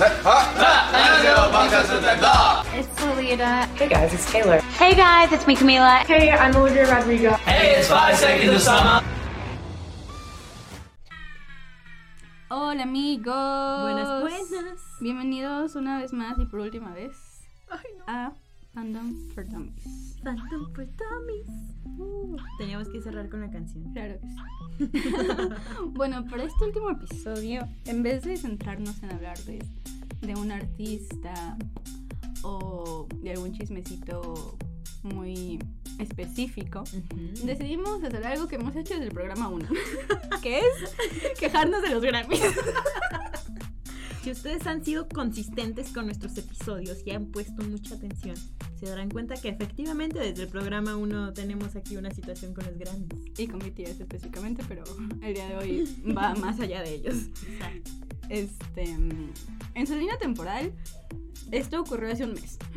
It's Lolita. Hey guys, it's Taylor. Hey guys, it's me, Camila. Hey, I'm Olivia Rodrigo. Hey, it's five seconds of summer. Hola amigos. Buenas, buenas. Bienvenidos una vez más y por última vez a Fandom for Dummies. Phantom for Dummies. Uh, teníamos que cerrar con la canción. Claro que sí. bueno, para este último episodio, en vez de centrarnos en hablar de, de un artista o de algún chismecito muy específico, decidimos hacer algo que hemos hecho desde el programa 1, que es quejarnos de los Grammys. Si ustedes han sido consistentes con nuestros episodios y han puesto mucha atención, se darán cuenta que efectivamente desde el programa 1 tenemos aquí una situación con los Grammys. y con BTS específicamente, pero el día de hoy va más allá de ellos. Exacto. Este, en su línea temporal, esto ocurrió hace un mes.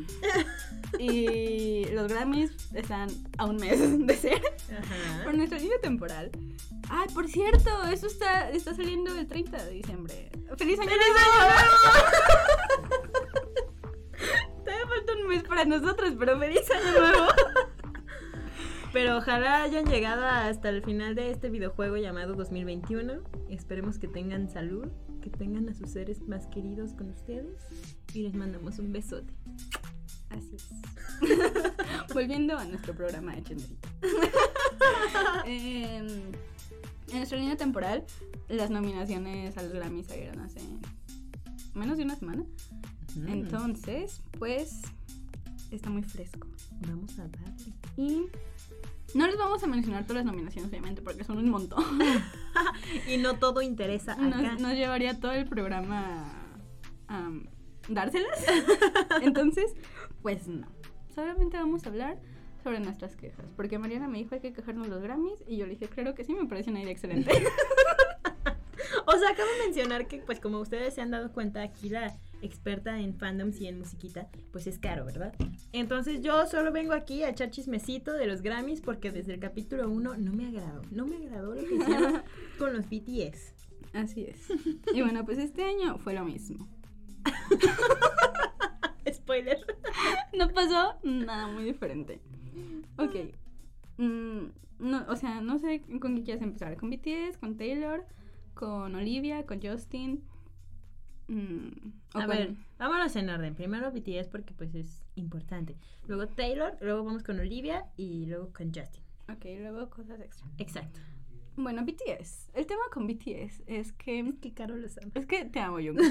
Y los Grammys están a un mes de ser. Ajá. Por nuestra línea temporal. Ay, por cierto, eso está, está saliendo el 30 de diciembre. ¡Feliz año nuevo! Todavía falta un mes para nosotros, pero feliz año nuevo. Pero ojalá hayan llegado hasta el final de este videojuego llamado 2021. Esperemos que tengan salud, que tengan a sus seres más queridos con ustedes y les mandamos un besote. Así es. Volviendo a nuestro programa de Chenderito. Em, en nuestra línea temporal, las nominaciones a los Grammys salieron hace menos de una semana. Mm. Entonces, pues, está muy fresco. Vamos a darle. Y no les vamos a mencionar todas las nominaciones, obviamente, porque son un montón. Y no todo interesa acá. Nos, nos llevaría todo el programa a dárselas. Entonces, pues no. Solamente vamos a hablar sobre nuestras quejas. Porque Mariana me dijo hay que quejarnos los Grammys. Y yo le dije, claro que sí, me parece una idea excelente. O sea, acabo de mencionar que, pues como ustedes se han dado cuenta, aquí la experta en fandoms y en musiquita, pues es caro, ¿verdad? Entonces yo solo vengo aquí a echar chismecito de los Grammys porque desde el capítulo 1 no me agradó. No me agradó lo que hicieron con los BTS. Así es. Y bueno, pues este año fue lo mismo. Spoiler. No pasó nada muy diferente. Ok. Mm, no, o sea, no sé con qué quieres empezar. ¿Con BTS? ¿Con Taylor? ¿Con Olivia? ¿Con Justin? Mm, A ver, vámonos en orden. Primero BTS porque pues es importante. Luego Taylor, luego vamos con Olivia y luego con Justin. Ok, luego cosas extra. Exacto. Bueno, BTS. El tema con BTS es que... Qué caro los amo. Es que te amo, Jungkook.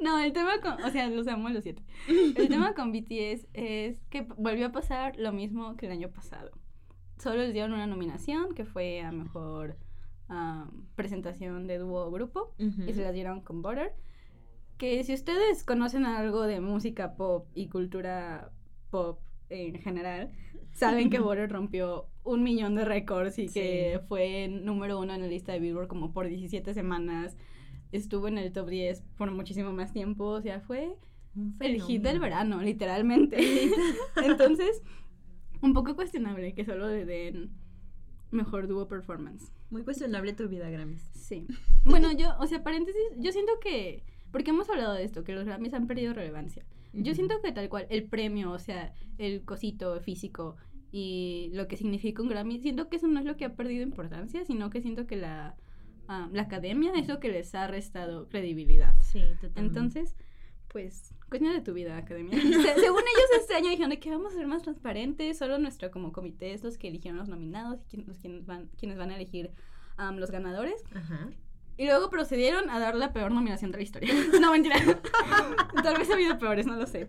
no, el tema con... O sea, los amo los siete. El tema con BTS es que volvió a pasar lo mismo que el año pasado. Solo les dieron una nominación que fue a mejor presentación de dúo o grupo y se las dieron con Butter. Que si ustedes conocen algo de música pop y cultura pop en general, saben que Butter rompió un millón de récords y que fue número uno en la lista de Billboard como por 17 semanas. Estuvo en el top 10 por muchísimo más tiempo. O sea, fue el hit del verano, literalmente. Entonces, un poco cuestionable que solo le den mejor dúo performance. Muy cuestionable tu vida, Grammys. Sí. Bueno, yo, o sea, paréntesis, yo siento que, porque hemos hablado de esto, que los Grammys han perdido relevancia. Yo siento que tal cual, el premio, o sea, el cosito físico y lo que significa un Grammy, siento que eso no es lo que ha perdido importancia, sino que siento que la, ah, la academia es lo que les ha restado credibilidad. Sí, totalmente. Entonces, pues, cuestión de tu vida, academia. Se- según ellos, este año dijeron de que vamos a ser más transparentes, solo nuestro como comité es los que eligieron los nominados y quien- los quienes van, quienes van a elegir los ganadores. Ajá. Y luego procedieron a dar la peor nominación de la historia. no, mentira. Tal vez ha habido peores, no lo sé.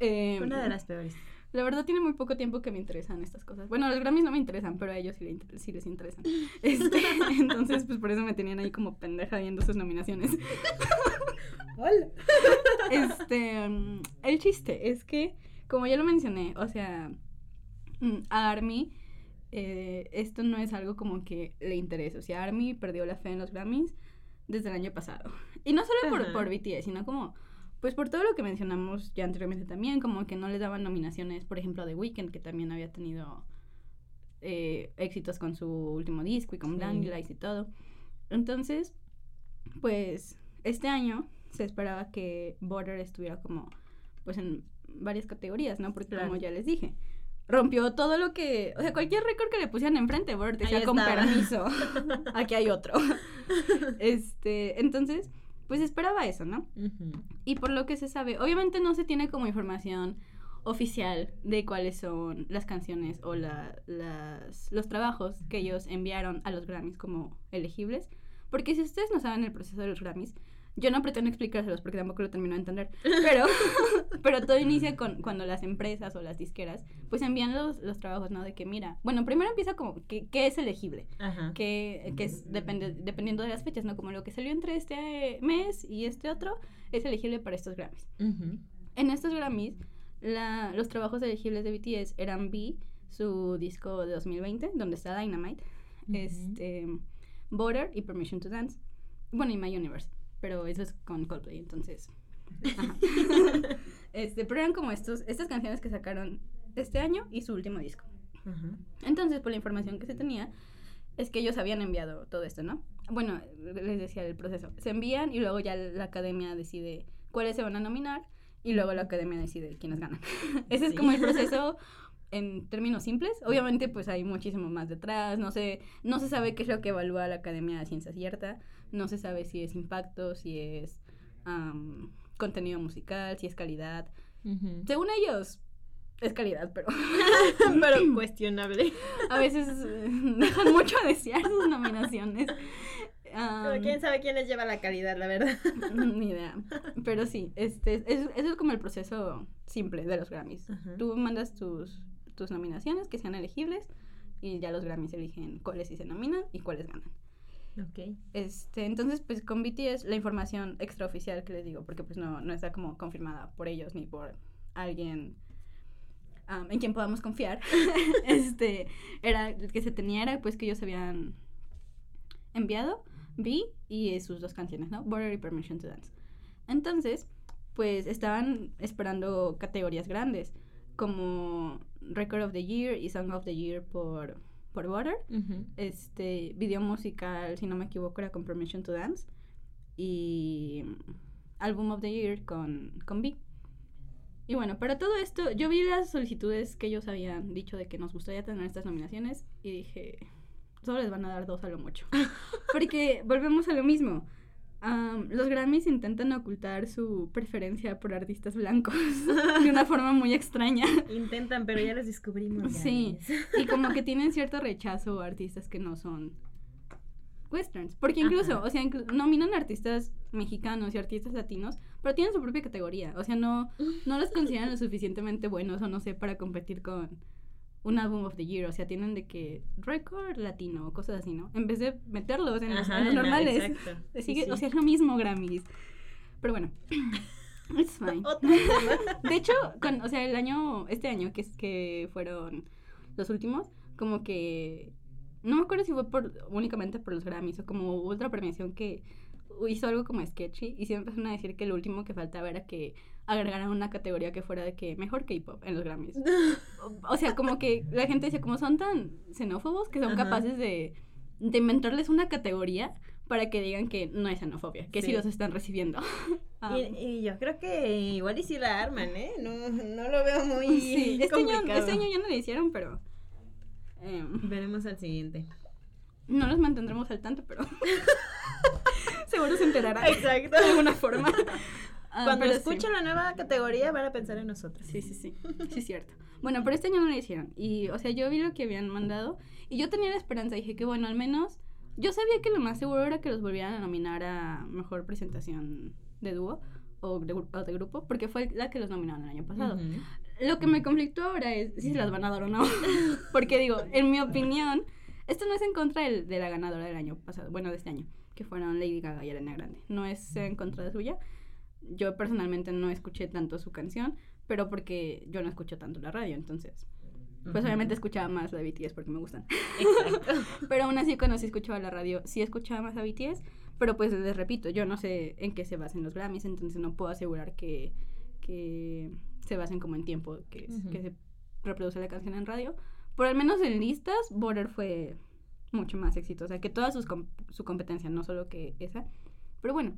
Eh, Una de las peores. La verdad tiene muy poco tiempo que me interesan estas cosas. Bueno, los Grammys no me interesan, pero a ellos sí, le inter- sí les interesan. Este, entonces, pues por eso me tenían ahí como pendeja viendo sus nominaciones. Hola. Este, mm, el chiste es que, como ya lo mencioné, o sea, mm, a Army eh, esto no es algo como que le interese. O sea, Army perdió la fe en los Grammys desde el año pasado. Y no solo por, por BTS, sino como, pues por todo lo que mencionamos ya anteriormente también, como que no les daban nominaciones, por ejemplo, a The Weeknd, que también había tenido eh, éxitos con su último disco y con Sí. Blinding Lights y todo. Entonces, pues este año se esperaba que Border estuviera como, pues en varias categorías, ¿no? Porque como ya les dije, rompió todo lo que, o sea, cualquier récord que le pusieran enfrente, Border decía con permiso, aquí hay otro. este, entonces, pues esperaba eso, ¿no? Y por lo que se sabe, obviamente no se tiene como información oficial de cuáles son las canciones o la- las, los trabajos que ellos enviaron a los Grammys como elegibles. Porque si ustedes no saben el proceso de los Grammys, yo no pretendo explicárselos porque tampoco lo termino de entender. Pero, pero todo inicia con cuando las empresas o las disqueras pues envían los, los trabajos, ¿no? De que mira, bueno, primero empieza como, ¿qué, qué es elegible? Que, que es depende, dependiendo de las fechas, ¿no? Como lo que salió entre este mes y este otro es elegible para estos Grammys. Ujú. En estos Grammys, la- los trabajos elegibles de BTS eran B, su disco de 2020, donde está Dynamite, este, Border y Permission to Dance. Bueno, y My Universe, pero eso es con Coldplay, entonces... ajá. este, pero eran como estos, estas canciones que sacaron este año y su último disco. Ajá. Entonces, por la información que se tenía, es que ellos habían enviado todo esto, ¿no? Bueno, les decía el proceso. Se envían y luego ya la academia decide cuáles se van a nominar y luego la academia decide quiénes ganan. Ese es Sí. como el proceso en términos simples. Obviamente, pues hay muchísimo más detrás. No se, no se sabe qué es lo que evalúa la academia de ciencia cierta. No se sabe si es impacto, si es am, contenido musical, si es calidad. Según ellos, es calidad, pero Pero cuestionable. a veces eh, dejan mucho a desear sus nominaciones. Pero quién sabe quién les lleva la calidad, la verdad. ni idea. Pero sí, este, es- eso es como el proceso simple de los Grammys. Ajá. Tú mandas tus, tus nominaciones que sean elegibles y ya los Grammys eligen cuáles sí se nominan y cuáles ganan. Ok. Este, entonces, pues con BTS la información extraoficial que les digo, porque pues no, no está como confirmada por ellos ni por alguien am, en quien podamos confiar, este, era, que se tenía era pues que ellos habían enviado B y eh, sus dos canciones, ¿no? Border y Permission to Dance. Entonces, pues estaban esperando categorías grandes, como Record of the Year y Song of the Year por, por Border Ujú. este video musical, si no me equivoco, era con Permission to Dance. Y Album of the Year con, con B. Y bueno, para todo esto, yo vi las solicitudes que ellos habían dicho de que nos gustaría tener estas nominaciones y dije, solo les van a dar dos a lo mucho. Porque volvemos a lo mismo. Am, los Grammys intentan ocultar su preferencia por artistas blancos de una forma muy extraña. Intentan, pero ya los descubrimos. Sí. Y como que tienen cierto rechazo a artistas que no son westerns. Porque incluso, Ajá. o sea, inclu- nominan artistas mexicanos y artistas latinos, pero tienen su propia categoría. O sea, no, no los consideran lo suficientemente buenos o no sé, para competir con un álbum of the year. O sea, tienen de que record latino o cosas así, ¿no? En vez de meterlos en los, Ajá, en los en la- normales. exacto. Sí, Sigue- sí. O sea, es lo mismo Grammys. Pero bueno. It's fine. De hecho, con, o sea, el año, este año que es que fueron los últimos, como que no me acuerdo si fue por únicamente por los Grammys o como otra premiación que hizo algo como sketchy y siempre empezaron a decir que lo último que faltaba era que agregaran una categoría que fuera de que mejor K-pop en los Grammys. O, o sea, como que la gente decía como son tan xenófobos que son Ajá. capaces de, de inventarles una categoría para que digan que no es xenofobia, que sí, Sí. los están recibiendo. Ah, Y, y yo creo que igual y si la arman, ¿eh? No, no lo veo muy Sí, este año, complicado. este año ya no le hicieron, pero em, Veremos al siguiente. no los mantendremos al tanto, pero seguro se enterarán Exacto. de alguna forma. Ah, Cuando pero sí. escuchen la nueva categoría van a pensar en nosotros. Sí, sí, sí, sí es cierto. Bueno, pero este año no lo hicieron y, o sea, yo vi lo que habían mandado y yo tenía la esperanza, dije que bueno, al menos yo sabía que lo más seguro era que los volvieran a nominar a mejor presentación de dúo o de, o de grupo, porque fue la que los nominaron el año pasado. Ujú. Lo que me conflictó ahora es si se las van a dar o no. Porque digo, en mi opinión, esto no es en contra del- de la ganadora del año pasado, bueno, de este año, que fueron Lady Gaga y Ariana Grande. No es en contra de suya. Yo personalmente no escuché tanto su canción, pero porque yo no escucho tanto la radio, entonces. Pues Ujú. obviamente escuchaba más la BTS porque me gustan. Exacto. Pero aún así cuando sí escuchaba la radio, sí escuchaba más a BTS, pero pues les repito, yo no sé en qué se basan los Grammys, entonces no puedo asegurar que, que se basen como en tiempo que, es- que se reproduce la canción en radio. Por al menos en listas, Border fue mucho más exitosa que toda sus com- su competencia, no solo que esa. Pero bueno,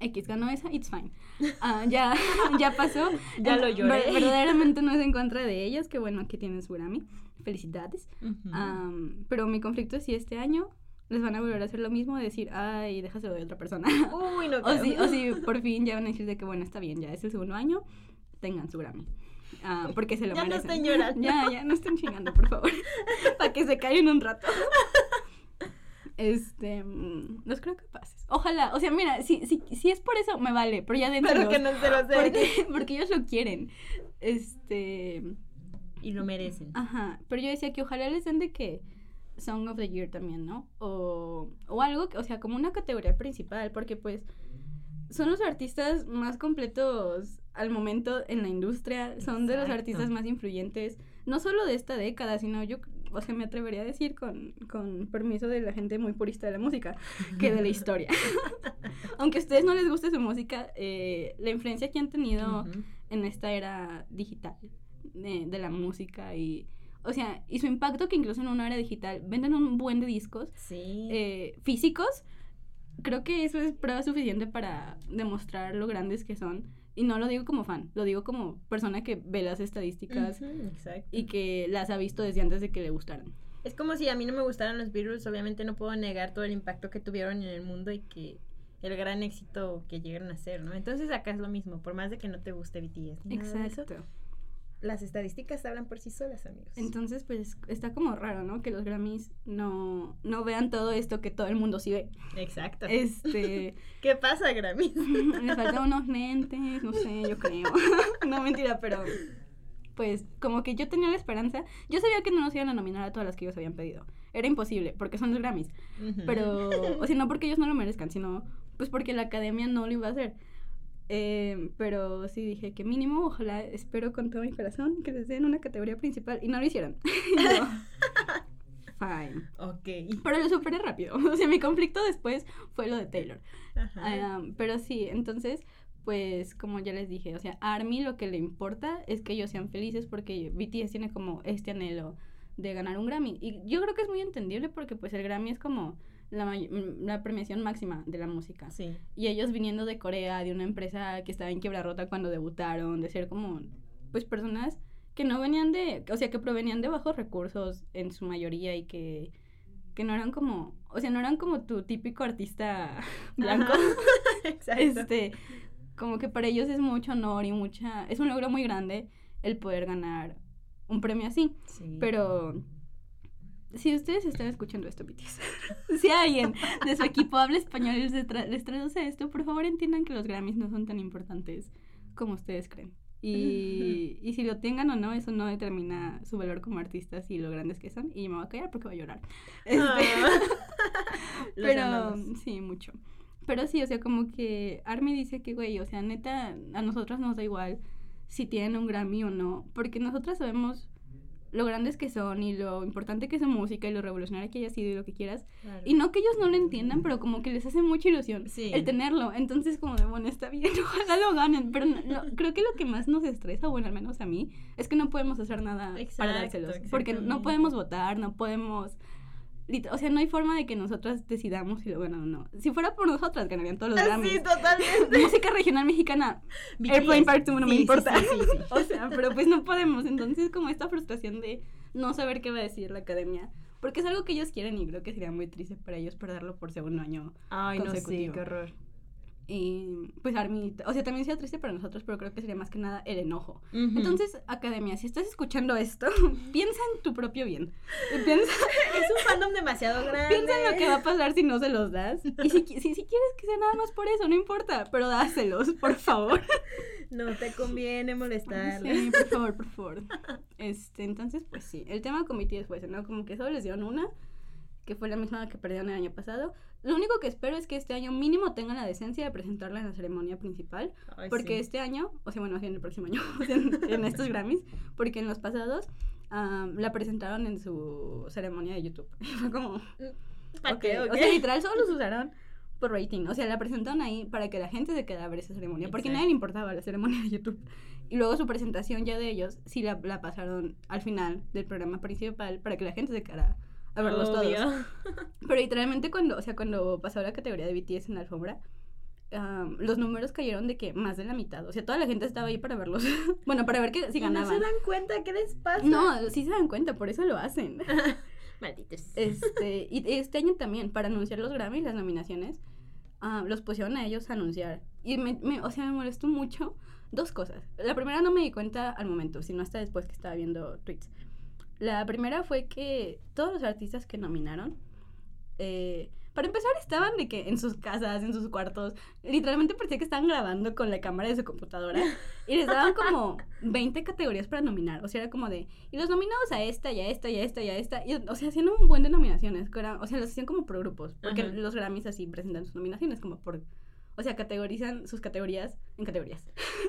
X ganó esa, it's fine. Ah, ya, ya pasó. Ya lo lloré. ver- verdaderamente no es en contra de ellos, que bueno, que tienen su Grammy. Felicidades. Ujú. Am, pero mi conflicto es si este año les van a volver a hacer lo mismo, de decir, ay, déjaselo de otra persona. Uy, no o, si, o si por fin ya van a decir de que, bueno, está bien, ya es el segundo año, tengan su Grammy. Ah, porque se lo Ya no merecen. estén llorando. ya, ya, no estén chingando, por favor. Para que se callen un rato. Este, mm, los creo capaces. Ojalá, o sea, mira, si, si, si es por eso, me vale, pero ya dentro. Pero que no se lo den. porque, porque ellos lo quieren. Este, Y lo merecen. Ajá, pero yo decía que ojalá les den de que Song of the Year también, ¿no? O, o algo, que- o sea, como una categoría principal, porque pues son los artistas más completos al momento en la industria, son de los artistas más influyentes, no solo de esta década, sino yo, o sea, me atrevería a decir con, con permiso de la gente muy purista de la música, que de la historia. Aunque a ustedes no les guste su música, eh, la influencia que han tenido en esta era digital de, de la música y o sea y su impacto que incluso en una era digital venden un buen de discos Sí. eh, físicos creo que eso es prueba suficiente para demostrar lo grandes que son y no lo digo como fan lo digo como persona que ve las estadísticas y que las ha visto desde antes de que le gustaran Es como si a mí no me gustaran los Beatles, obviamente no puedo negar todo el impacto que tuvieron en el mundo y que el gran éxito que llegaron a ser, ¿no? Entonces acá es lo mismo, por más de que no te guste BTS. eso, exacto las estadísticas hablan por sí solas, amigos. entonces pues está como raro no que los Grammys no no vean todo esto que todo el mundo sí ve Exacto. este ¿Qué pasa, Grammy? Me faltan unos lentes, no sé, yo creo. no, mentira, pero pues como que yo tenía la esperanza. Yo sabía que no nos iban a nominar a todas las que ellos habían pedido. Era imposible, porque son los Grammys. Pero, o sea, no porque ellos no lo merezcan, sino pues porque la academia no lo iba a hacer. Eh, pero sí dije que mínimo, ojalá, espero con todo mi corazón que les den una categoría principal y no lo hicieron. Yo, Fine. Ok. Pero lo superé rápido. O sea, mi conflicto después fue lo de Taylor. Ajá. Pero sí, entonces, pues como ya les dije, o sea, a Army lo que le importa es que ellos sean felices porque BTS tiene como este anhelo de ganar un Grammy. Y yo creo que es muy entendible porque pues el Grammy es como la, mm, la premiación máxima de la música. sí. Y ellos viniendo de Corea, de una empresa que estaba en quebrarrota cuando debutaron, de ser como, pues personas que no venían de, o sea, que provenían de bajos recursos en su mayoría y que, que no eran como, o sea, no eran como tu típico artista blanco. Exacto. Este, como que para ellos es mucho honor y mucha, es un logro muy grande el poder ganar un premio así. Sí. Pero si ustedes están escuchando esto, BTS, si alguien de su equipo habla español y les, tra- les traduce esto, por favor entiendan que los Grammys no son tan importantes como ustedes creen. Y, y si lo tengan o no, eso no determina su valor como artistas y lo grandes que son. Y yo me voy a callar porque voy a llorar. Este, Ah. Los pero amamos. sí, mucho. Pero sí, o sea, como que Army dice que, güey, o sea, neta, a nosotras nos da igual si tienen un Grammy o no, porque nosotras sabemos lo grandes que son y lo importante que es su música y lo revolucionaria que haya sido y lo que quieras. Claro. Y no que ellos no lo entiendan, pero como que les hace mucha ilusión Sí. el tenerlo. Entonces, como de, bueno, está bien, ojalá lo ganen. Pero no- no- creo que lo que más nos estresa, bueno, al menos a mí, es que no podemos hacer nada para dárselos. Porque no podemos votar, no podemos... O sea, no hay forma de que nosotras decidamos si lo ganan o no. Si fuera por nosotras, ganarían todos los Ah, Grammys. Sí, totalmente. Música regional mexicana, BTS. Airplane Park 2 no me Sí, sí, importa. sí, sí, sí. o sea, pero pues no podemos. Entonces, como esta frustración de no saber qué va a decir la academia. Porque es algo que ellos quieren y creo que sería muy triste para ellos perderlo por segundo año. Ay, no sé, consecutivo. qué horror. Y pues Army, o sea, también sería triste para nosotros, pero creo que sería más que nada el enojo. Entonces, academia, si estás escuchando esto, piensa en tu propio bien. Piensa, es un fandom demasiado grande. piensa en lo que va a pasar si no se los das. Y si, si, si quieres que sea nada más por eso, no importa, pero dáselos, por favor. No te conviene molestarla. Sí, por favor, por favor. Este, entonces, pues sí, el tema con BTS fue ese, ¿no? Como que solo les dieron una, que fue la misma que perdieron el año pasado. Lo único que espero es que este año mínimo tengan la decencia de presentarla en la ceremonia principal, Ay, porque sí. este año, o sea, bueno, bien el próximo año, en, en estos Grammys, porque en los pasados am, la presentaron en su ceremonia de YouTube. Y fue como, ¿Pa' ok, qué, o sea, literal solo los usaron por rating, o sea, la presentaron ahí para que la gente se quedara a ver esa ceremonia, porque nadie le importaba la ceremonia de YouTube. Y luego su presentación ya de ellos, sí la, la pasaron al final del programa principal para que la gente se quedara a verlos Obvio. todos. Pero literalmente cuando, o sea, cuando pasó la categoría de BTS en la alfombra, am, los números cayeron de que más de la mitad. O sea, toda la gente estaba ahí para verlos. bueno, para ver que si ¿Y no se ganaban. dan cuenta qué les pasa? No, sí se dan cuenta, por eso lo hacen. Malditos. Este, y este año también, para anunciar los Grammys, las nominaciones, ah, los pusieron a ellos a anunciar. Y me, me- o sea, me molestó mucho dos cosas. La primera no me di cuenta al momento, sino hasta después que estaba viendo tweets. La primera fue que todos los artistas que nominaron, eh, para empezar, estaban de que en sus casas, en sus cuartos, literalmente parecía que estaban grabando con la cámara de su computadora y les daban como 20 categorías para nominar. O sea, era como de, y los nominados a esta, y a esta, y a esta, y a esta. Y, o sea, hacían un buen de nominaciones. que era- o sea, los hacían como por grupos. Porque Ajá. los Grammys así presentan sus nominaciones como por. O sea, categorizan sus categorías en categorías.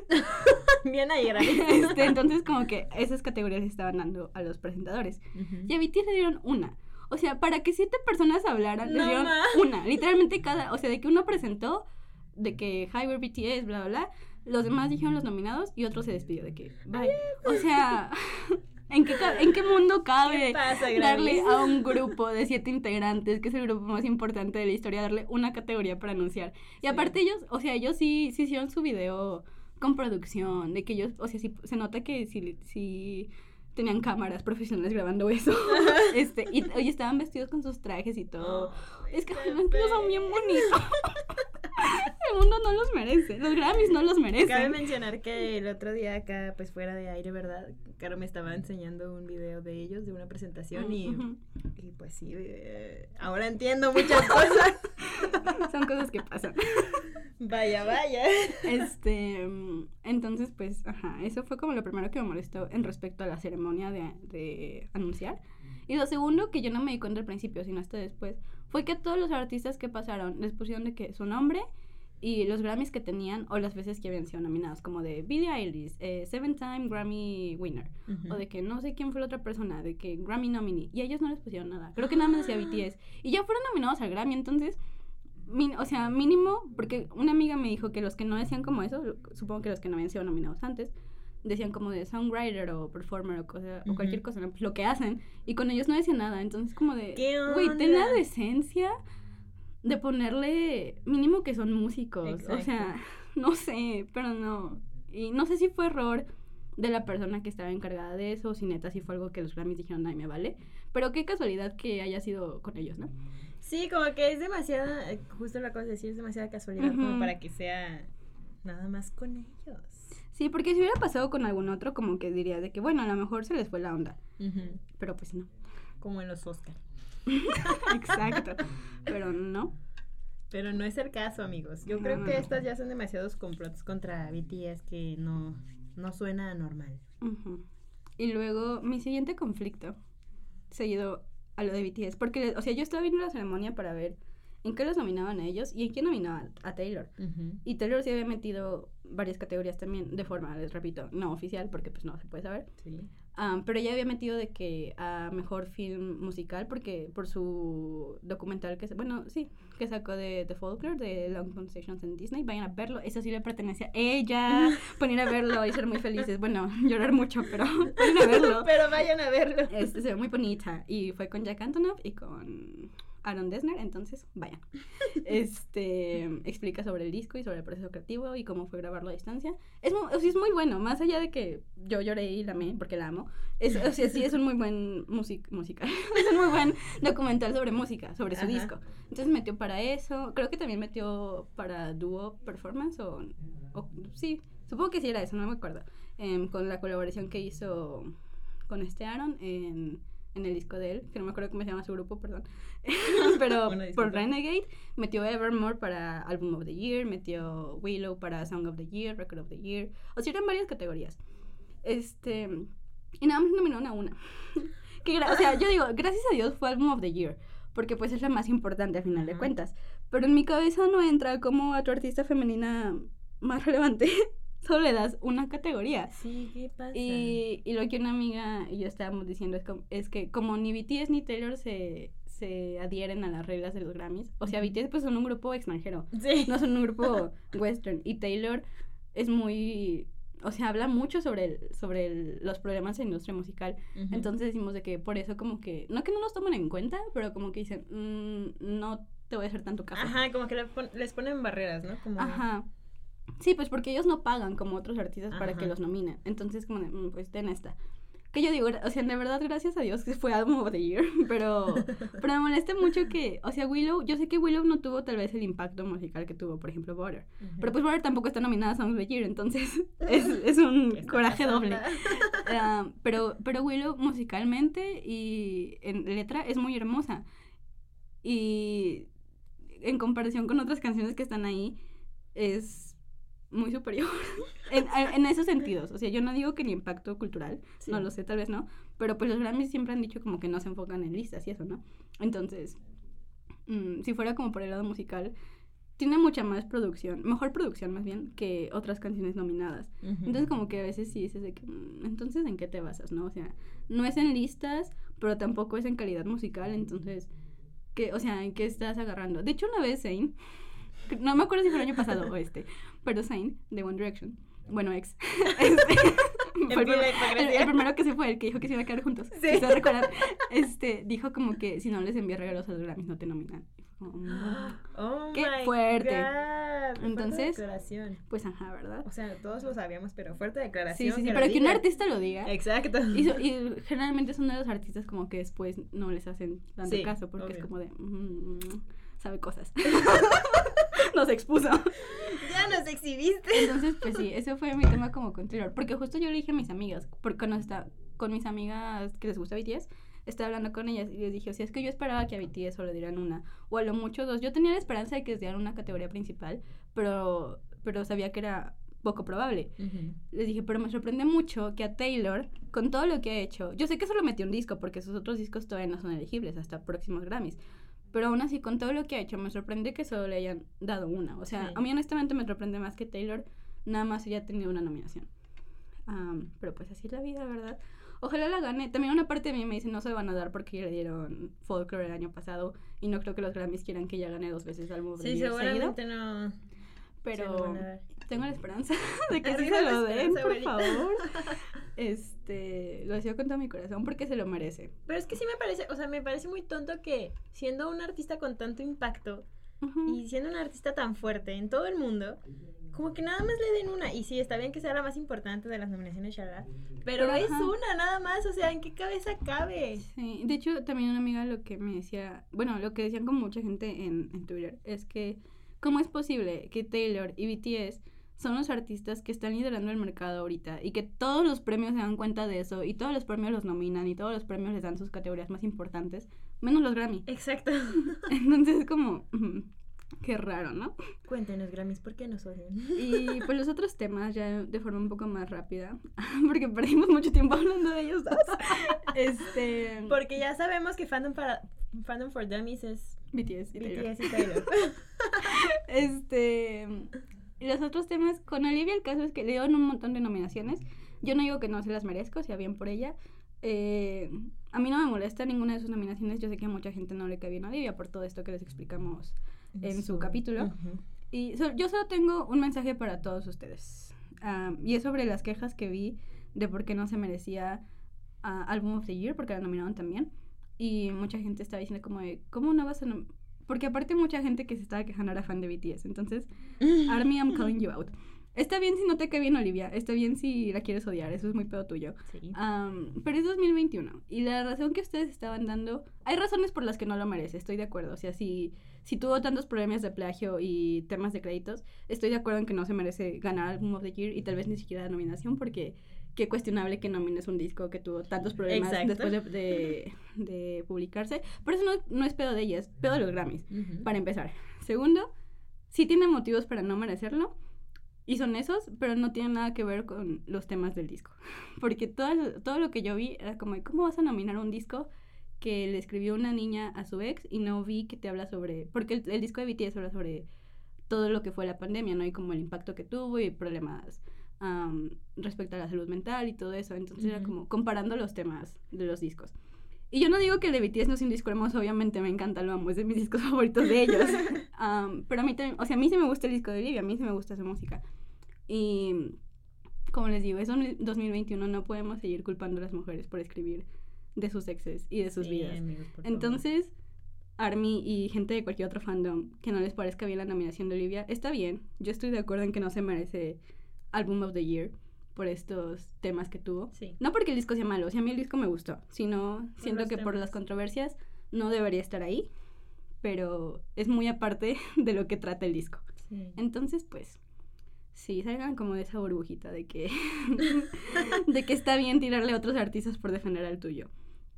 Bien ahí, Grammy. Este, entonces, como que esas categorías estaban dando a los presentadores. Y a BTS le dieron una. O sea, para que siete personas hablaran, les No dieron ma. una. Literalmente cada, o sea, de que uno presentó, de que Hi, we're BTS, bla, bla, bla. Los demás dijeron los nominados y otro se despidió de que, bye. O sea, ¿en qué, ¿en qué mundo cabe ¿Qué pasa, darle a un grupo de siete integrantes, que es el grupo más importante de la historia, darle una categoría para anunciar? Y Sí. aparte ellos, o sea, ellos sí, sí hicieron su video con producción, de que ellos, o sea, sí, se nota que sí, sí tenían cámaras profesionales grabando eso. este, y, y estaban vestidos con sus trajes y todo. es que tíos son bien bonitos. El mundo no los merece. Los Grammys no los Cabe merecen. mencionar que el otro día acá, pues fuera de aire, ¿verdad? Caro me estaba enseñando un video de ellos, de una presentación y, Ujú. y pues sí, eh, ahora entiendo muchas cosas. Son cosas que pasan. Vaya, vaya. Este, entonces, pues, ajá, eso fue como lo primero que me molestó en respecto a la ceremonia de, de anunciar. Y lo segundo, que yo no me di cuenta al principio, sino hasta después, fue que todos los artistas que pasaron les pusieron de que su nombre y los Grammys que tenían o las veces que habían sido nominados, como de Billie Eilish, eh, Seven Time Grammy Winner, o de que no sé quién fue la otra persona, de que Grammy nominee, y a ellos no les pusieron nada. Creo que nada más decía BTS. Y ya fueron nominados al Grammy, entonces min- o sea, mínimo, porque una amiga me dijo que los que no decían como eso, supongo que los que no habían sido nominados antes, decían como de songwriter o performer o, cosa, o cualquier cosa. Pues lo que hacen, y con ellos no decían nada, entonces como de, ¿Qué güey, ten la decencia de ponerle mínimo que son músicos, o sea, no sé, pero no, y no sé si fue error de la persona que estaba encargada de eso, o si neta si fue algo que los Grammys dijeron, ay, me vale, pero qué casualidad que haya sido con ellos, ¿no? Sí, como que es demasiada, eh, justo lo acabas de decir, es demasiada casualidad como para que sea nada más con ellos. Sí, porque si hubiera pasado con algún otro, como que diría de que, bueno, a lo mejor se les fue la onda. Pero pues no. Como en los Oscar. Exacto. Pero no. Pero no es el caso, amigos. Yo No, creo no, que no. estas ya son demasiados complots contra BTS que no, no suena normal. Y luego, mi siguiente conflicto, seguido a lo de BTS, porque, o sea, yo estaba viendo la ceremonia para ver en qué los nominaban a ellos y en qué nominaban a Taylor. Y Taylor sí había metido varias categorías también, de forma, les repito, no oficial, porque pues no se puede saber. Sí. Ah, pero ella había metido de que a mejor film musical porque por su documental que bueno sí que sacó de The Folklore de Long Conversations en Disney vayan a verlo eso sí le pertenece a ella ir a verlo y ser muy felices bueno llorar mucho pero vayan a verlo Pero vayan a verlo. este, se ve muy bonita y fue con Jack Antonoff y con Aaron Dessner, entonces vayan. Este explica sobre el disco y sobre el proceso creativo y cómo fue grabarlo a distancia. Es muy, o sea, es muy bueno, más allá de que yo lloré y la amé porque la amo. Es, o sea, sí es un muy buen music, musical, es un muy buen documental sobre música, sobre su Ajá. disco. Entonces metió para eso, creo que también metió para dúo performance o, o- sí, supongo que sí era eso, no me acuerdo. Em, con la colaboración que hizo con este Aaron en, en el disco de él, que no me acuerdo cómo se llama su grupo, perdón. Pero por Renegade metió Evermore para Album of the Year, metió Willow para Song of the Year, Record of the Year. O sea, eran varias categorías. Este. Y nada más nominaron a una. que, o sea, yo digo, gracias a Dios fue Album of the Year. Porque pues es la más importante a final de cuentas. Pero en mi cabeza no entra como a tu artista femenina más relevante. Solo le das una categoría. Sí, ¿qué pasa? Y, y lo que una amiga y yo estábamos diciendo es, como- es que como ni BTS ni Taylor se, se adhieren a las reglas de los Grammys, o sea, BTS pues son un grupo extranjero, Sí. no son un grupo western, y Taylor es muy, o sea, habla mucho sobre, el- sobre el- los problemas en la industria musical, entonces decimos de que por eso como que, no que no nos toman en cuenta, pero como que dicen, "Mm, no te voy a hacer tanto caso. Ajá, como que le pon- les ponen barreras, ¿no? Como... Ajá. Sí, pues porque ellos no pagan como otros artistas para que Ajá. los nominen. Entonces, como de, "Mm, pues ten esta. Que yo digo, o sea, de verdad, gracias a Dios que fue Album of the Year, pero, pero me molesta mucho que, o sea, Willow, yo sé que Willow no tuvo tal vez el impacto musical que tuvo, por ejemplo, Butter. Ujú. Pero pues Butter tampoco está nominada a Songs of the Year, entonces es, es un ¿Qué está coraje pasando? doble. Ah, pero, pero Willow musicalmente y en letra es muy hermosa. Y en comparación con otras canciones que están ahí, es muy superior. en, en esos sentidos. O sea, yo no digo que el impacto cultural, Sí. no lo sé, tal vez no. Pero pues los Grammys siempre han dicho como que no se enfocan en listas y eso, ¿no? Entonces, mm, si fuera como por el lado musical, tiene mucha más producción, mejor producción más bien, que otras canciones nominadas. Ujú. Entonces como que a veces sí dices de que, mm, entonces ¿en qué te basas, no? O sea, no es en listas, pero tampoco es en calidad musical, entonces, ¿qué, o sea, ¿en qué estás agarrando? De hecho, una vez Zayn, no me acuerdo si fue el año pasado o este, pero Zayn, de One Direction, bueno, ex, este, fue el, primero que se fue, el que dijo que se iba a quedar juntos, Sí. si recuerdan, este, dijo como que si no les envía regalos a los Grammys no te nominan. Mm, Oh Qué my fuerte. God, fuerte Entonces- declaración. pues ajá, ¿verdad? O sea, todos lo sabíamos, pero fuerte Sí, declaración. sí, sí, lo pero que un artista lo diga. Exacto. Y, so- y generalmente son de los artistas como que después no les hacen tanto Sí, caso porque es como de, mm, sabe cosas. Nos expuso. ya nos exhibiste. Entonces, pues sí, ese fue mi tema como con Taylor. Porque justo yo le dije a mis amigas, porque cuando está con mis amigas que les gusta BTS, estaba hablando con ellas y les dije, o sea, es que yo esperaba que a BTS solo dieran una, o a lo mucho dos. Yo tenía la esperanza de que les dieran una categoría principal, pero, pero sabía que era poco probable. Les dije, pero me sorprende mucho que a Taylor, con todo lo que ha hecho, yo sé que solo metió un disco porque sus otros discos todavía no son elegibles hasta próximos Grammys, pero aún así con todo lo que ha hecho me sorprende que solo le hayan dado una. O sea, Sí. a mí honestamente me sorprende más que Taylor nada más haya tenido una nominación. Am, pero pues así es la vida, ¿verdad? Ojalá la gane. También una parte de mí me dice no se van a dar porque ya le dieron Folklore el año pasado y no creo que los Grammys quieran que ella gane dos veces al Sí, seguramente no. Pero tengo la esperanza de que sí se lo den, por abuelita. favor. Este, lo deseo con todo mi corazón porque se lo merece. Pero es que sí me parece, o sea, me parece muy tonto que siendo un artista con tanto impacto y siendo un artista tan fuerte en todo el mundo, como que nada más le den una. Y sí, está bien que sea la más importante de las nominaciones, shalala, pero, Pero, es ajá. una nada más, o sea, ¿en qué cabeza cabe? Sí, de hecho, también una amiga lo que me decía, bueno, lo que decían con mucha gente en, en Twitter es que, ¿cómo es posible que Taylor y BTS son los artistas que están liderando el mercado ahorita y que todos los premios se dan cuenta de eso y todos los premios los nominan y todos los premios les dan sus categorías más importantes, menos los Grammy? Exacto. Entonces es como, qué raro, ¿no? Cuéntenos, Grammys, ¿por qué nos odian? Y pues los otros temas ya de forma un poco más rápida, porque perdimos mucho tiempo hablando de ellos dos. Este, Porque ya sabemos que Fandom, para, Fandom for Dummies es BTS y Taylor. BTS y Taylor. Este, los otros temas con Olivia el caso es que le dieron un montón de nominaciones. Yo no digo que no se las merezco, sea bien por ella. Eh, a mí no me molesta ninguna de sus nominaciones. Yo sé que a mucha gente no le cae bien a Olivia por todo esto que les explicamos en su capítulo. Ujú. Y so- yo solo tengo un mensaje para todos ustedes. Ah, y es sobre las quejas que vi de por qué no se merecía ah, Album of the Year, porque la nominaron también. Y mucha gente estaba diciendo como de, ¿cómo no vas a nom-?" Porque aparte mucha gente que se estaba quejando era fan de BTS. Entonces, Army, I'm calling you out. Está bien si no te cae bien Olivia, está bien si la quieres odiar, eso es muy pedo tuyo. Sí. Am, pero es 2021 y la razón que ustedes estaban dando, hay razones por las que no lo merece, estoy de acuerdo. O sea, si, si tuvo tantos problemas de plagio y temas de créditos, estoy de acuerdo en que no se merece ganar Album of the Year y tal vez ni siquiera la nominación porque qué cuestionable que nomines un disco que tuvo tantos problemas Exacto. después de, de- de publicarse. Pero eso no, no es pedo de ella, es pedo de los Grammys, para empezar. Segundo, sí tiene motivos para no merecerlo. Y son esos, pero no tienen nada que ver con los temas del disco. Porque todo, lo- todo lo que yo vi era como, ¿cómo vas a nominar un disco que le escribió una niña a su ex y no vi que te habla sobre... Porque el, el disco de BTS habla sobre todo lo que fue la pandemia, ¿no? Y como el impacto que tuvo y problemas am, respecto a la salud mental y todo eso. Entonces era Ujú. como comparando los temas de los discos. Y yo no digo que el de BTS no sea un disco hermoso, obviamente me encanta, lo amo, es de mis discos favoritos de ellos. Am, pero a mí también, o sea, a mí sí me gusta el disco de Olivia, a mí sí me gusta su música. Y como les digo, es un 2021, no podemos seguir culpando a las mujeres por escribir de sus exes y de sus Sí, vidas. amigos. Entonces, Army y gente de cualquier otro fandom que no les parezca bien la nominación de Olivia, está bien. Yo estoy de acuerdo en que no se merece Album of the Year por estos temas que tuvo. Sí. No porque el disco sea malo, o sea, a mí el disco me gustó, sino siento los que por temas. las controversias no debería estar ahí, pero es muy aparte de lo que trata el disco. Sí. Entonces, pues, sí, salgan como de esa burbujita de que, de que está bien tirarle a otros artistas por defender al tuyo.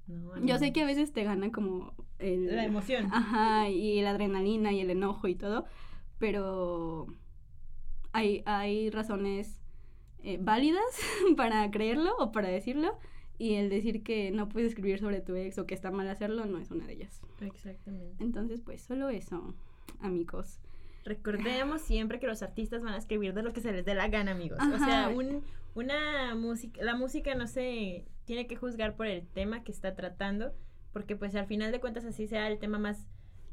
No, Yo sé que a veces te gana como el... La emoción. Ajá, y la adrenalina y el enojo y todo, pero hay, hay razones eh, válidas para creerlo o para decirlo, y el decir que no puedes escribir sobre tu ex o que está mal hacerlo no es una de ellas. Exactamente. Entonces, pues, solo eso, amigos. Recordemos siempre que los artistas van a escribir de lo que se les dé la gana, amigos. O sea, un, una música, la música no se tiene que juzgar por el tema que está tratando, porque pues al final de cuentas así sea el tema más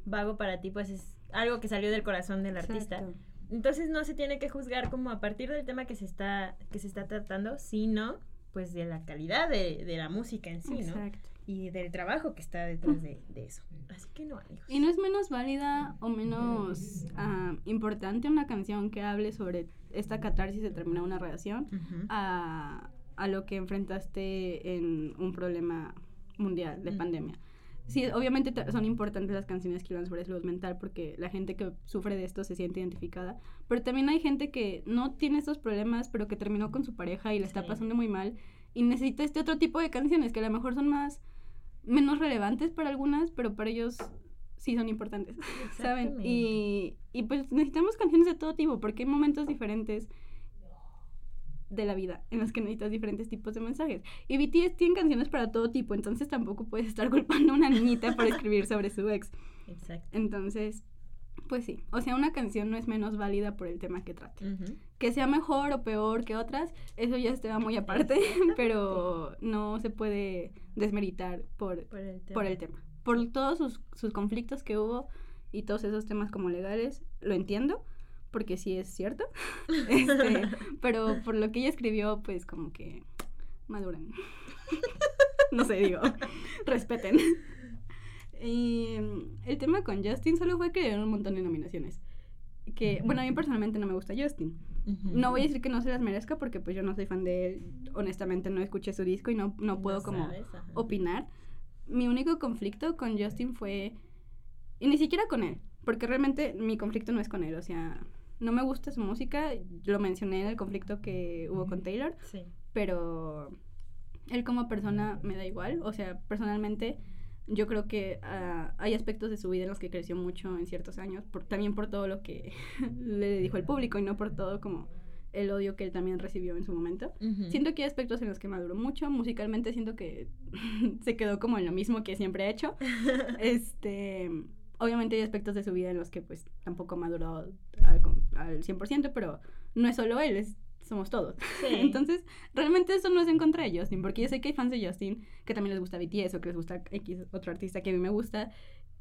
vago para ti, pues es algo que salió del corazón del artista. Entonces no se tiene que juzgar como a partir del tema que se está, que se está tratando, sino pues de la calidad de, de la música en sí, ¿no? Exacto. Y del trabajo que está detrás de, de eso. Así que no, amigos. Y no es menos válida o menos ah, importante una canción que hable sobre esta catarsis de terminar una relación a, a lo que enfrentaste en un problema mundial de Mm. pandemia. Sí, obviamente son importantes las canciones que hablan sobre salud mental porque la gente que sufre de esto se siente identificada, pero también hay gente que no tiene estos problemas, pero que terminó con su pareja y le está Sí. pasando muy mal y necesita este otro tipo de canciones que a lo mejor son más menos relevantes para algunas, pero para ellos sí son importantes, ¿saben? Y, y pues necesitamos canciones de todo tipo porque hay momentos diferentes de la vida en los que necesitas diferentes tipos de mensajes. Y BTS tiene canciones para todo tipo, entonces tampoco puedes estar culpando a una niñita por escribir sobre su ex. Exacto. Entonces, pues sí, o sea, una canción no es menos válida por el tema que trate. Que sea mejor o peor que otras, eso ya está muy aparte, pero no se puede desmeritar por, Por el tema. por el tema. Por todos sus, sus conflictos que hubo y todos esos temas como legales, lo entiendo, porque sí es cierto. Este, pero por lo que ella escribió, pues como que maduren. no sé, digo, respeten. Y el tema con Justin solo fue que le dieron un montón de nominaciones. Que, bueno, a mí personalmente no me gusta Justin. Ujú. No voy a decir que no se las merezca porque pues yo no soy fan de él. Honestamente no escuché su disco y no, no puedo como sabes, ajá. opinar. Mi único conflicto con Justin fue... Y ni siquiera con él, porque realmente mi conflicto no es con él, o sea, no me gusta su música, lo mencioné en el conflicto que hubo con Taylor, Sí. pero él como persona me da igual, o sea, personalmente yo creo que ah, hay aspectos de su vida en los que creció mucho en ciertos años, por, también por todo lo que le dijo el público y no por todo como el odio que él también recibió en su momento. Ujú. Siento que hay aspectos en los que maduró mucho. Musicalmente siento que se quedó como en lo mismo que siempre ha hecho. Este, obviamente hay aspectos de su vida en los que pues tampoco maduró al, al 100%, pero no es solo él, es, somos todos. Sí. Entonces, realmente eso no es en contra de Justin, porque yo sé que hay fans de Justin que también les gusta BTS o que les gusta X otro artista que a mí me gusta.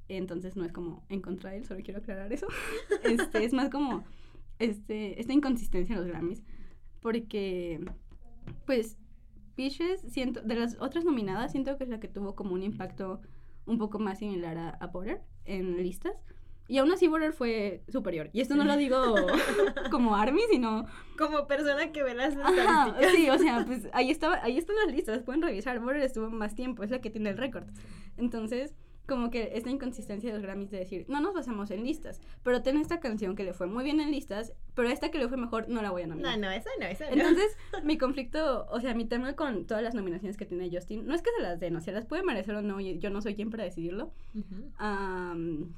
Entonces no es como en contra de él, solo quiero aclarar eso. Este, es más como este, esta inconsistencia en los Grammys. Porque, pues, Peaches, siento, de las otras nominadas, siento que es la que tuvo como un impacto un poco más similar a, a Border en listas. Y aún así Border fue superior. Y esto no lo digo como Army, sino Como persona que ve las Ajá, estadísticas. sí, o sea, pues ahí estaba, ahí están las listas, pueden revisar. Border estuvo más tiempo, es la que tiene el récord. Entonces, como que esta inconsistencia de los Grammys de decir, no nos basamos en listas, pero ten esta canción que le fue muy bien en listas, pero esta que le fue mejor no la voy a nominar. No, no, esa no, esa no. Entonces, mi conflicto, o sea, mi tema con todas las nominaciones que tiene Justin, no es que se las den, o sea, las puede merecer o no, yo no soy quien para decidirlo, Ujú. Am,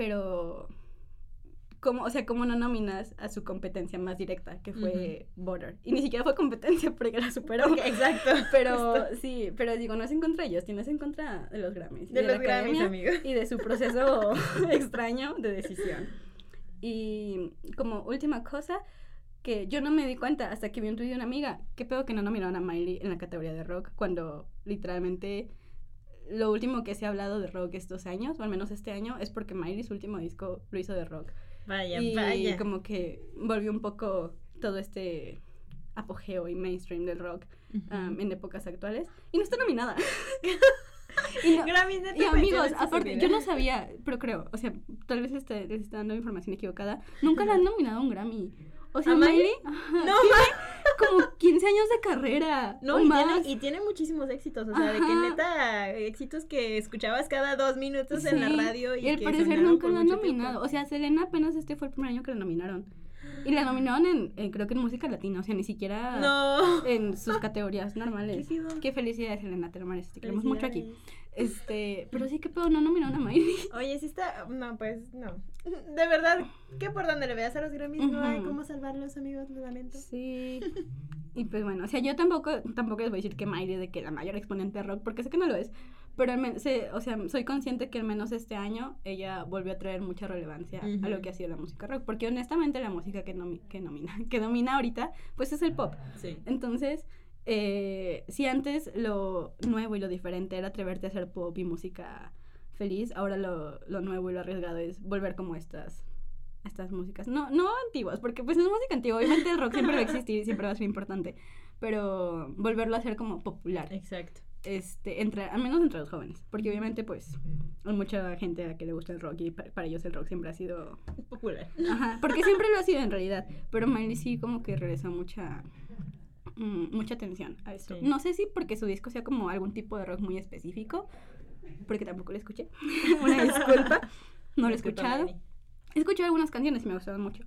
pero, como, o sea, ¿cómo no nominas a su competencia más directa, que fue Border? Y ni siquiera fue competencia porque la superó. Ok, exacto. Pero justo. sí, pero digo, no es en contra de Justin, es en contra de los Grammys. De la los Grammys, amigo. Y de su proceso extraño de decisión. Y como última cosa, que yo no me di cuenta hasta que vi un tweet de una amiga, qué pedo que no nominaron a Miley en la categoría de rock, cuando literalmente lo último que se ha hablado de rock estos años, o al menos este año, es porque Miley su último disco lo hizo de rock. Vaya, y vaya. como que volvió un poco todo este apogeo y mainstream del rock um, en épocas actuales. Y no está nominada. Y, no- y amigos, aparte, yo no sabía, pero creo, o sea, tal vez les está, les está dando información equivocada. Nunca la han nominado a un Grammy. O sea, ¿A Miley? Miley, No, como 15 años de carrera. No, o y más. tiene, y tiene muchísimos éxitos, o sea, de que neta, éxitos que escuchabas cada dos minutos en la radio y, al que parecer nunca la han tiempo. nominado. O sea, Selena apenas este fue el primer año que la nominaron. Y la nominaron en, creo que en música latina, o sea, ni siquiera No. en sus categorías normales. Qué. Qué felicidades, Selena, te lo mereces, te queremos mucho aquí. Este, pero sí que pedo, no nominaron a Miley. Oye, sí está. No, pues no. De verdad, que por donde le veas a los Grammys no hay cómo salvarlos, amigos, lo lamento. Sí. Y pues bueno, o sea, yo tampoco, tampoco les voy a decir que Miley es de que la mayor exponente de rock, porque sé que no lo es. Pero sé- o sea, soy consciente que al menos este año ella volvió a traer mucha relevancia a lo que ha sido la música rock. Porque honestamente la música que, nomi- que, nomina, que domina ahorita, pues es el pop. Sí. Entonces, eh, si antes lo nuevo y lo diferente era atreverte a hacer pop y música feliz, ahora lo, lo nuevo y lo arriesgado es volver como estas estas músicas. No, no antiguas, porque pues es música antigua. Obviamente el rock siempre va a existir y siempre va a ser importante. Pero volverlo a hacer como popular. Exacto. Este, entre, al menos entre los jóvenes. Porque obviamente, pues, hay mucha gente a la que le gusta el rock y pa- para ellos el rock siempre ha sido Popular. Ajá, porque siempre lo ha sido en realidad. Pero Miley sí como que regresó mucha mm, mucha atención a esto. Sí. No sé si porque su disco sea como algún tipo de rock muy específico, porque tampoco lo escuché. Una disculpa, no lo he escuchado. Escuchado algunas canciones y me gustaron mucho.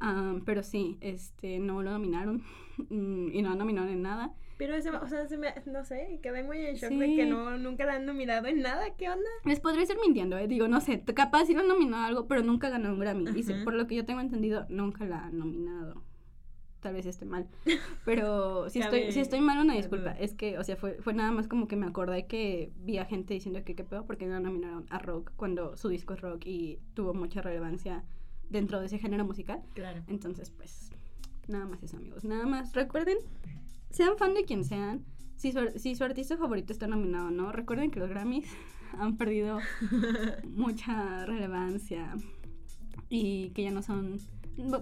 Ah, pero sí, este, no lo nominaron mm, y no nominaron en nada. Pero, ese, o sea, se me, no sé, quedé muy en shock Sí. de que no, nunca la han nominado en nada. ¿Qué onda? Les podría estar mintiendo, eh. digo, no sé, capaz sí lo han nominado algo, pero nunca ganó un Grammy. Y por lo que yo tengo entendido, nunca la han nominado. Tal vez esté mal. Pero si estoy, si estoy mal, una disculpa. Es que, o sea, fue, fue nada más como que me acordé que vi a gente diciendo que qué pedo porque no nominaron a rock cuando su disco es rock y tuvo mucha relevancia dentro de ese género musical. Claro. Entonces, pues, nada más eso, amigos. Nada más. Recuerden, sean fan de quien sean. Si su, si su artista favorito está nominado o no, recuerden que los Grammys han perdido mucha relevancia y que ya no son,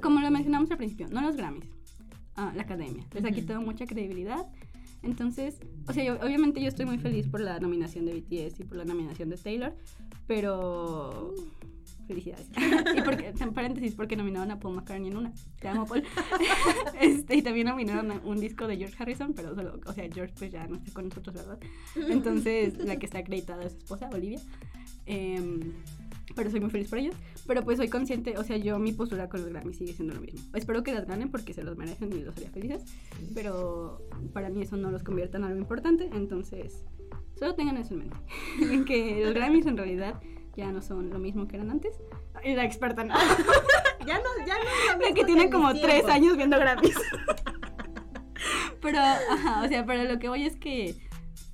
como lo mencionamos al principio, no los Grammys, ah, la academia. Les ha Ujú. quitado mucha credibilidad. Entonces, o sea, yo- obviamente yo estoy muy feliz por la nominación de BTS y por la nominación de Taylor, pero felicidades. y porque, en paréntesis, porque nominaron a Paul McCartney en una. Te amo, Paul. este, y también nominaron a un disco de George Harrison, pero solo, o sea, George pues ya no está con nosotros, ¿verdad? Entonces, la que está acreditada es su esposa, Olivia. Em, pero soy muy feliz por ellos. Pero pues soy consciente, o sea, yo mi postura con los Grammys sigue siendo lo mismo. Espero que las ganen porque se los merecen y los haría felices. Pero para mí eso no los convierte en algo importante. Entonces, solo tengan eso en mente. que los Grammys en realidad ya no son lo mismo que eran antes. Y la experta no. Ya no, ya no. es lo La que tiene en como mis tres años viendo Grammys. pero, ajá, o sea, pero lo que voy es que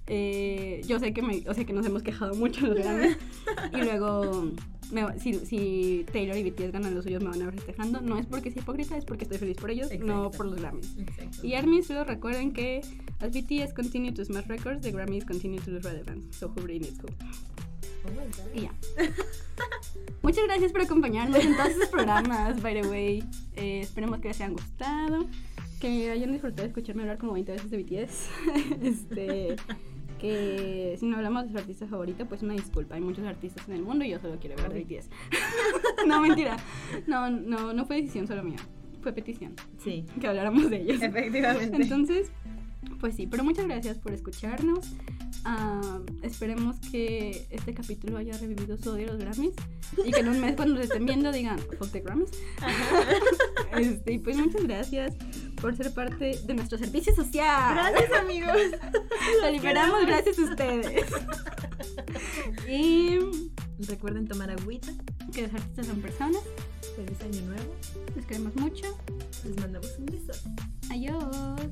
eh, yo sé que me, o sea, que nos hemos quejado mucho los Grammys. Y luego, me- si, si Taylor y BTS ganan los suyos, me van a ver festejando. No es porque sea hipócrita, es porque estoy feliz por ellos, no por los Grammys. Exacto. Y ARMY solo recuerden que as BTS continue to smash records, the Grammys continue to lose relevance. So who really needs who? Oh. Y ya. Muchas gracias por acompañarnos en todos estos programas, by the way. Eh, esperemos que les hayan gustado. Que hayan disfrutado de escucharme hablar como 20 veces de BTS. este. Que si no hablamos de su artista favorito, pues una disculpa. Hay muchos artistas en el mundo y yo solo quiero hablar de BTS. no, mentira. No, no, no fue decisión solo mía. Fue petición. Sí, Que habláramos de ellos. efectivamente. Entonces, pues sí, pero muchas gracias por escucharnos. Ah, esperemos que este capítulo haya revivido su odio a los Grammys y que en un mes cuando lo estén viendo digan, fuck the Grammys. Este, y pues muchas gracias por ser parte de nuestro servicio social. Gracias, amigos. Lo liberamos gracias a ustedes. y Recuerden tomar agüita. que los artistas son personas. Feliz año nuevo. Les queremos mucho. Les mandamos un beso. Adiós.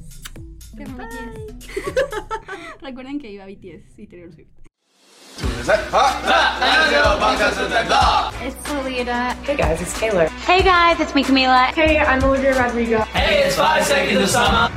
Bye. Recuerden que iba BTS y Taylor Swift. It's Lolita. Hey guys, it's Taylor. Hey guys, it's me, Camila. Hey, I'm Olivia Rodrigo. Hey it's 5 seconds of summer